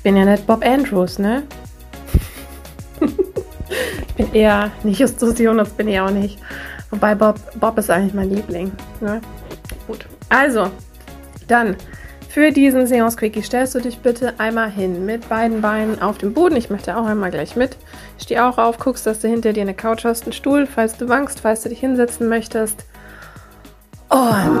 Ich bin ja nicht Bob Andrews, ne? ich bin eher nicht Justus Jonas, bin ich auch nicht. Wobei Bob, Bob ist eigentlich mein Liebling. Ne? Gut. Also, dann für diesen Seance Quickie stellst du dich bitte einmal hin mit beiden Beinen auf dem Boden. Ich möchte auch einmal gleich mit. Steh auch auf, guckst, dass du hinter dir eine Couch hast, einen Stuhl, falls du wankst, falls du dich hinsetzen möchtest. Und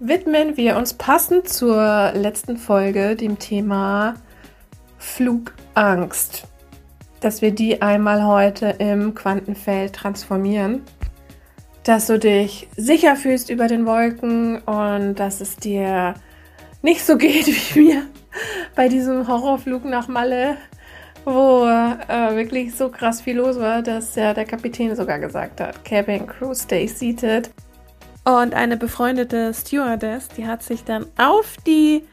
widmen wir uns passend zur letzten Folge dem Thema Flugangst, dass wir die einmal heute im Quantenfeld transformieren, dass du dich sicher fühlst über den Wolken und dass es dir nicht so geht wie mir bei diesem Horrorflug nach Malle, wo äh, wirklich so krass viel los war, dass ja der Kapitän sogar gesagt hat, Cabin Crew stay seated. Und eine befreundete Stewardess, die hat sich dann auf die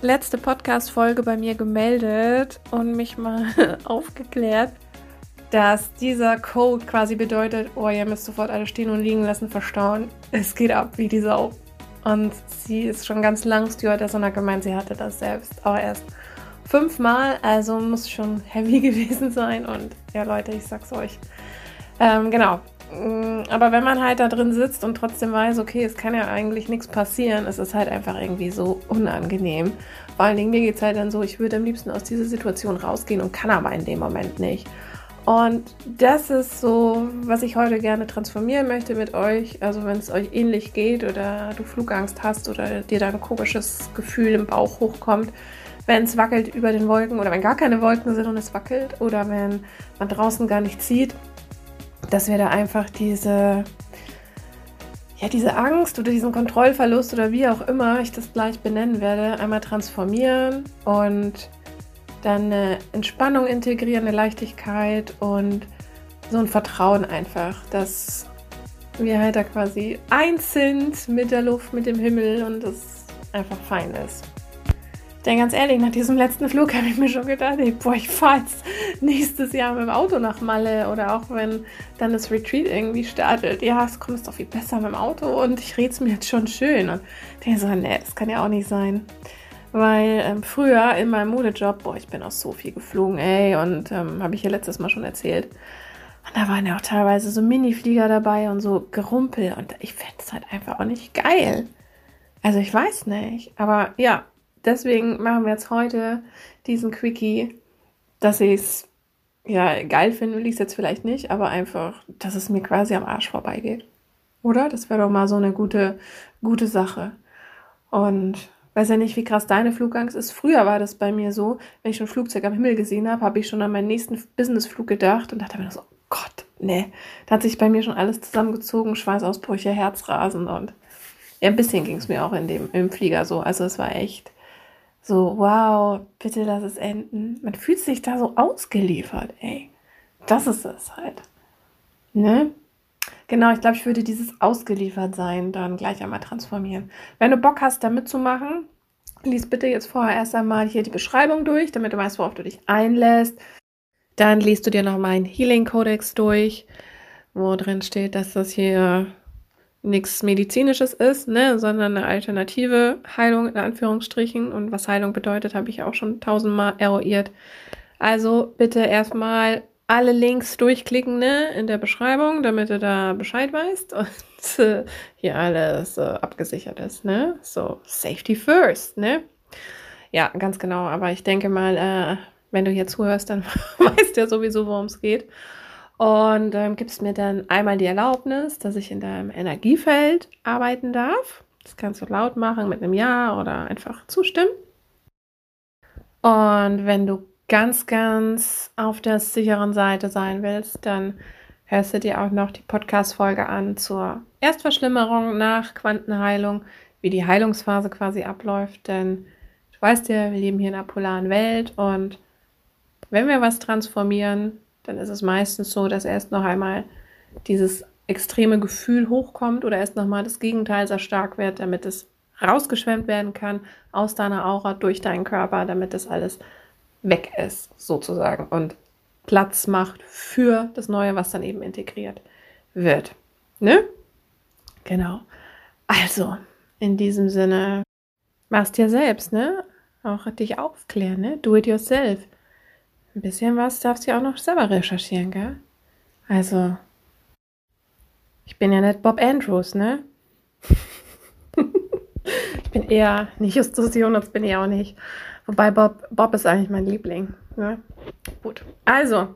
letzte Podcast-Folge bei mir gemeldet und mich mal aufgeklärt, dass dieser Code quasi bedeutet, oh, ihr müsst sofort alle stehen und liegen lassen, verstauen. Es geht ab wie die Sau. Und sie ist schon ganz lang Stewardess und hat gemeint, sie hatte das selbst auch erst fünfmal, also muss schon heavy gewesen sein. Und ja, Leute, ich sag's euch. Ähm, genau, aber wenn man halt da drin sitzt und trotzdem weiß, okay, es kann ja eigentlich nichts passieren, es ist halt einfach irgendwie so unangenehm. Vor allen Dingen, mir geht es halt dann so, ich würde am liebsten aus dieser Situation rausgehen und kann aber in dem Moment nicht. Und das ist so, was ich heute gerne transformieren möchte mit euch. Also wenn es euch ähnlich geht oder du Flugangst hast oder dir da ein komisches Gefühl im Bauch hochkommt, wenn es wackelt über den Wolken oder wenn gar keine Wolken sind und es wackelt oder wenn man draußen gar nicht sieht, dass wir da einfach diese, ja, diese Angst oder diesen Kontrollverlust oder wie auch immer ich das gleich benennen werde, einmal transformieren und dann eine Entspannung integrieren, eine Leichtigkeit und so ein Vertrauen einfach, dass wir halt da quasi eins sind mit der Luft, mit dem Himmel und es einfach fein ist. Denn ganz ehrlich, nach diesem letzten Flug habe ich mir schon gedacht, ey, boah, ich fahre jetzt nächstes Jahr mit dem Auto nach Malle oder auch wenn dann das Retreat irgendwie startet. Ja, es kommt doch viel besser mit dem Auto und ich rede es mir jetzt schon schön. Und denke so, nee, das kann ja auch nicht sein. Weil ähm, früher in meinem Modejob, boah, ich bin auch so viel geflogen, ey, und ähm, habe ich ja letztes Mal schon erzählt. Und da waren ja auch teilweise so Mini-Flieger dabei und so Gerumpel. Und ich fände es halt einfach auch nicht geil. Also ich weiß nicht. Aber ja, deswegen machen wir jetzt heute diesen Quickie, dass ich es ja geil finde, will ich es jetzt vielleicht nicht, aber einfach, dass es mir quasi am Arsch vorbeigeht. Oder? Das wäre doch mal so eine gute, gute Sache. Und weiß ja nicht, wie krass deine Flugangst ist. Früher war das bei mir so, wenn ich schon Flugzeug am Himmel gesehen habe, habe ich schon an meinen nächsten Businessflug gedacht und dachte mir so, Gott, nee. Da hat sich bei mir schon alles zusammengezogen, Schweißausbrüche, Herzrasen und ja, ein bisschen ging es mir auch in dem, im Flieger so. Also es war echt so, wow, bitte lass es enden. Man fühlt sich da so ausgeliefert, ey. Das ist es halt. Ne? Genau, ich glaube, ich würde dieses Ausgeliefertsein dann gleich einmal transformieren. Wenn du Bock hast, da mitzumachen, lies bitte jetzt vorher erst einmal hier die Beschreibung durch, damit du weißt, worauf du dich einlässt. Dann liest du dir noch meinen Healing Codex durch, wo drin steht, dass das hier nichts Medizinisches ist, ne, sondern eine alternative Heilung in Anführungsstrichen. Und was Heilung bedeutet, habe ich auch schon tausendmal eruiert. Also bitte erstmal alle Links durchklicken ne, in der Beschreibung, damit du da Bescheid weißt und äh, hier alles äh, abgesichert ist. Ne? So, Safety first, ne? Ja, ganz genau. Aber ich denke mal, äh, wenn du hier zuhörst, dann weißt du ja sowieso, worum es geht und ähm, gibst mir dann einmal die Erlaubnis, dass ich in deinem Energiefeld arbeiten darf. Das kannst du laut machen mit einem Ja oder einfach zustimmen. Und wenn du ganz, ganz auf der sicheren Seite sein willst, dann hörst du dir auch noch die Podcast-Folge an zur Erstverschlimmerung nach Quantenheilung, wie die Heilungsphase quasi abläuft. Denn du weißt ja, wir leben hier in einer polaren Welt und wenn wir was transformieren, dann ist es meistens so, dass erst noch einmal dieses extreme Gefühl hochkommt oder erst nochmal das Gegenteil sehr stark wird, damit es rausgeschwemmt werden kann aus deiner Aura, durch deinen Körper, damit das alles weg ist, sozusagen, und Platz macht für das Neue, was dann eben integriert wird. Ne? Genau. Also, in diesem Sinne, mach's dir selbst, ne? Auch dich aufklären, ne? Do it yourself. Ein bisschen was darfst du ja auch noch selber recherchieren, gell? Also, ich bin ja nicht Bob Andrews, ne? ich bin eher nicht Justus Jonas, bin ich auch nicht. Wobei Bob, Bob ist eigentlich mein Liebling. Ne? Gut. Also,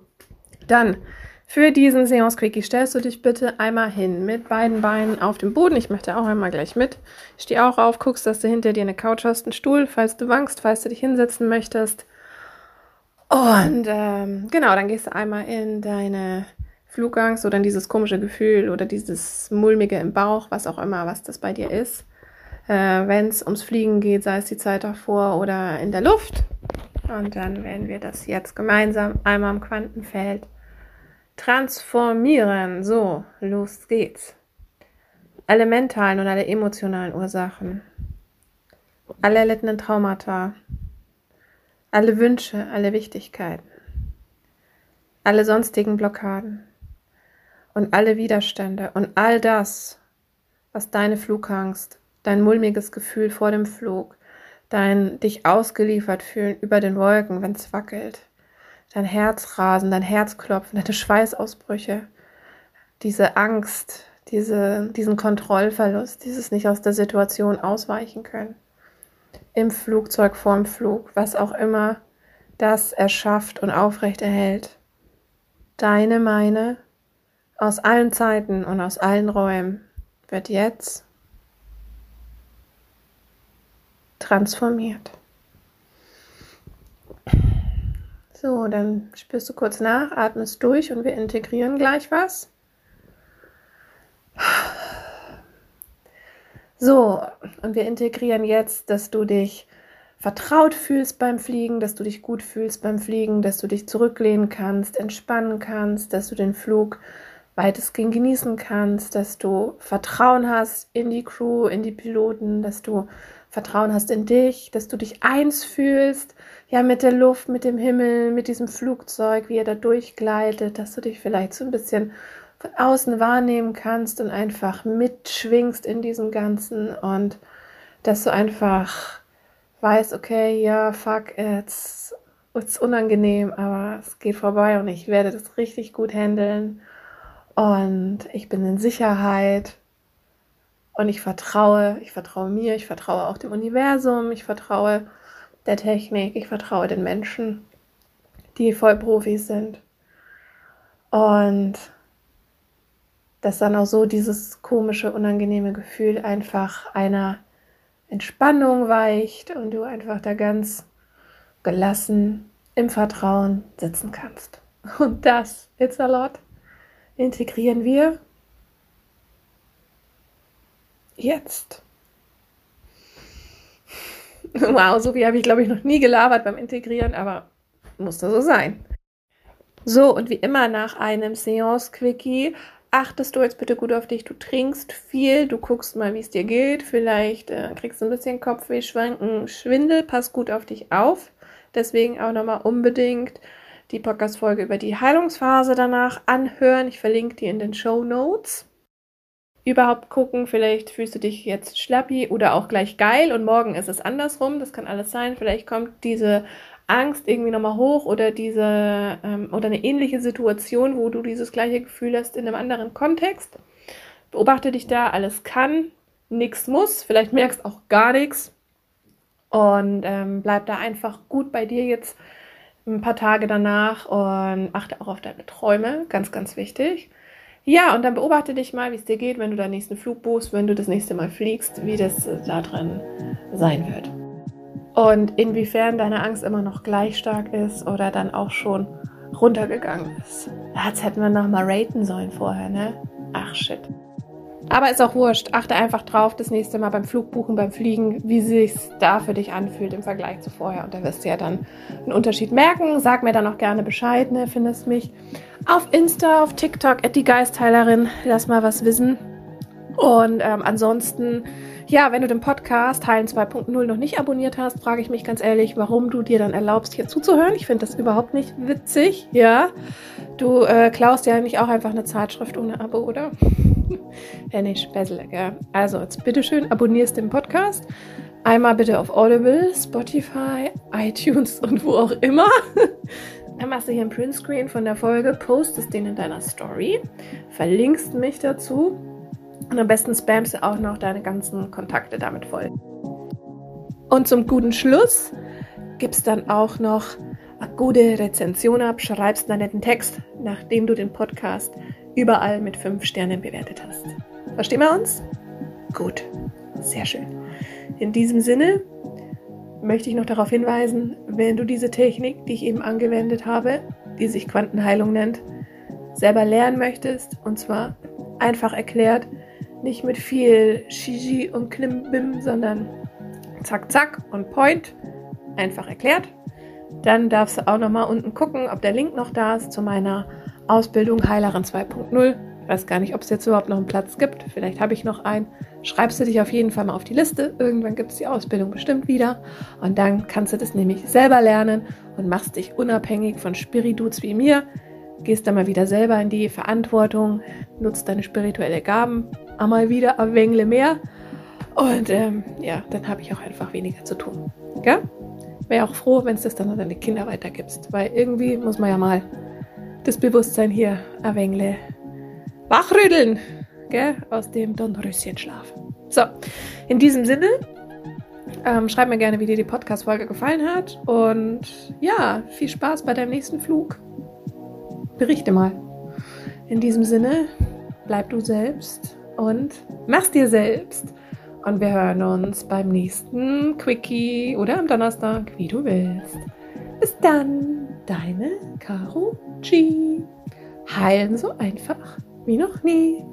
dann für diesen Seance Quickie stellst du dich bitte einmal hin mit beiden Beinen auf dem Boden. Ich möchte auch einmal gleich mit. Steh auch auf, guckst, dass du hinter dir eine Couch hast, einen Stuhl, falls du wankst, falls du dich hinsetzen möchtest. Und ähm, genau, dann gehst du einmal in deine Flugangst oder in dieses komische Gefühl oder dieses mulmige im Bauch, was auch immer, was das bei dir ist. Äh, Wenn es ums Fliegen geht, sei es die Zeit davor oder in der Luft. Und dann werden wir das jetzt gemeinsam einmal im Quantenfeld transformieren. So, los geht's. Alle mentalen und alle emotionalen Ursachen. Alle erlittenen Traumata. Alle Wünsche, alle Wichtigkeiten. Alle sonstigen Blockaden und alle Widerstände und all das, was deine Flugangst, dein mulmiges Gefühl vor dem Flug, dein dich ausgeliefert fühlen über den Wolken, wenn es wackelt, dein Herzrasen, dein Herzklopfen, deine Schweißausbrüche, diese Angst, diese, diesen Kontrollverlust, dieses nicht aus der Situation ausweichen können, im Flugzeug, vorm Flug, was auch immer das erschafft und aufrechterhält. Deine, meine aus allen Zeiten und aus allen Räumen wird jetzt transformiert. So, dann spürst du kurz nach, atmest durch und wir integrieren gleich was. So, und wir integrieren jetzt, dass du dich vertraut fühlst beim Fliegen, dass du dich gut fühlst beim Fliegen, dass du dich zurücklehnen kannst, entspannen kannst, dass du den Flug weitestgehend genießen kannst, dass du Vertrauen hast in die Crew, in die Piloten, dass du Vertrauen hast in dich, dass du dich eins fühlst, ja, mit der Luft, mit dem Himmel, mit diesem Flugzeug, wie er da durchgleitet, dass du dich vielleicht so ein bisschen von außen wahrnehmen kannst und einfach mitschwingst in diesem Ganzen und dass du einfach weißt, okay, ja, fuck, jetzt ist unangenehm, aber es geht vorbei und ich werde das richtig gut handeln und ich bin in Sicherheit und ich vertraue, ich vertraue mir, ich vertraue auch dem Universum, ich vertraue der Technik, ich vertraue den Menschen, die Vollprofis sind. Und dass dann auch so dieses komische, unangenehme Gefühl einfach einer Entspannung weicht und du einfach da ganz gelassen im Vertrauen sitzen kannst. Und das, it's a lot integrieren wir jetzt. Wow, so wie habe ich, glaube ich, noch nie gelabert beim Integrieren, aber musste so sein. So, und wie immer nach einem Seance-Quickie achtest du jetzt bitte gut auf dich. Du trinkst viel, du guckst mal, wie es dir geht. Vielleicht äh, kriegst du ein bisschen Kopfweh, Schwanken, Schwindel. Pass gut auf dich auf. Deswegen auch nochmal unbedingt die Podcast-Folge über die Heilungsphase danach anhören. Ich verlinke die in den Show Notes. Überhaupt gucken, vielleicht fühlst du dich jetzt schlappi oder auch gleich geil und morgen ist es andersrum. Das kann alles sein. Vielleicht kommt diese Angst irgendwie nochmal hoch oder diese ähm, oder eine ähnliche Situation, wo du dieses gleiche Gefühl hast in einem anderen Kontext. Beobachte dich da, alles kann, nichts muss, vielleicht merkst auch gar nichts und ähm, bleib da einfach gut bei dir jetzt ein paar Tage danach und achte auch auf deine Träume, ganz, ganz wichtig. Ja, und dann beobachte dich mal, wie es dir geht, wenn du deinen nächsten Flug buchst, wenn du das nächste Mal fliegst, wie das da drin sein wird. Und inwiefern deine Angst immer noch gleich stark ist oder dann auch schon runtergegangen ist. Jetzt hätten wir noch mal raten sollen vorher, ne? Ach shit. Aber ist auch wurscht. Achte einfach drauf, das nächste Mal beim Flugbuchen, beim Fliegen, wie sich da für dich anfühlt im Vergleich zu vorher. Und da wirst du ja dann einen Unterschied merken. Sag mir dann auch gerne Bescheid, ne? Findest mich auf Insta, auf TikTok, at die Geistheilerin. Lass mal was wissen. Und ähm, ansonsten, ja, wenn du den Podcast Heilen 2.0 noch nicht abonniert hast, frage ich mich ganz ehrlich, warum du dir dann erlaubst, hier zuzuhören. Ich finde das überhaupt nicht witzig, ja. Du äh, klaust ja nicht auch einfach eine Zeitschrift ohne Abo, oder? Wäre nicht Spessel, gell? Also, jetzt bitteschön, abonnierst den Podcast. Einmal bitte auf Audible, Spotify, iTunes und wo auch immer. Dann machst du hier einen Printscreen von der Folge, postest den in deiner Story, verlinkst mich dazu und am besten spammst du auch noch deine ganzen Kontakte damit voll. Und zum guten Schluss gibst dann auch noch eine gute Rezension ab, schreibst einen netten Text, nachdem du den Podcast überall mit fünf Sternen bewertet hast. Verstehen wir uns? Gut, sehr schön. In diesem Sinne möchte ich noch darauf hinweisen, wenn du diese Technik, die ich eben angewendet habe, die sich Quantenheilung nennt, selber lernen möchtest, und zwar einfach erklärt, nicht mit viel Shiji und Klimbim, sondern zack, zack und point. Einfach erklärt. Dann darfst du auch nochmal unten gucken, ob der Link noch da ist zu meiner Ausbildung Heilerin 2.0. Ich weiß gar nicht, ob es jetzt überhaupt noch einen Platz gibt. Vielleicht habe ich noch einen. Schreibst du dich auf jeden Fall mal auf die Liste. Irgendwann gibt es die Ausbildung bestimmt wieder. Und dann kannst du das nämlich selber lernen und machst dich unabhängig von Spiriduts wie mir. Gehst dann mal wieder selber in die Verantwortung, nutzt deine spirituelle Gaben, einmal wieder ein wenig mehr. Und ähm, ja, dann habe ich auch einfach weniger zu tun. Gell? Wäre auch froh, wenn es das dann an deine Kinder weitergibst. Weil irgendwie muss man ja mal das Bewusstsein hier ein wenig wachrütteln. Gell? Aus dem Dornröschenschlaf. So, in diesem Sinne, ähm, schreib mir gerne, wie dir die Podcast-Folge gefallen hat. Und ja, viel Spaß bei deinem nächsten Flug. Berichte mal. In diesem Sinne, bleib du selbst und mach's dir selbst. Und wir hören uns beim nächsten Quickie oder am Donnerstag, wie du willst. Bis dann, deine Caro G. Heilen so einfach wie noch nie.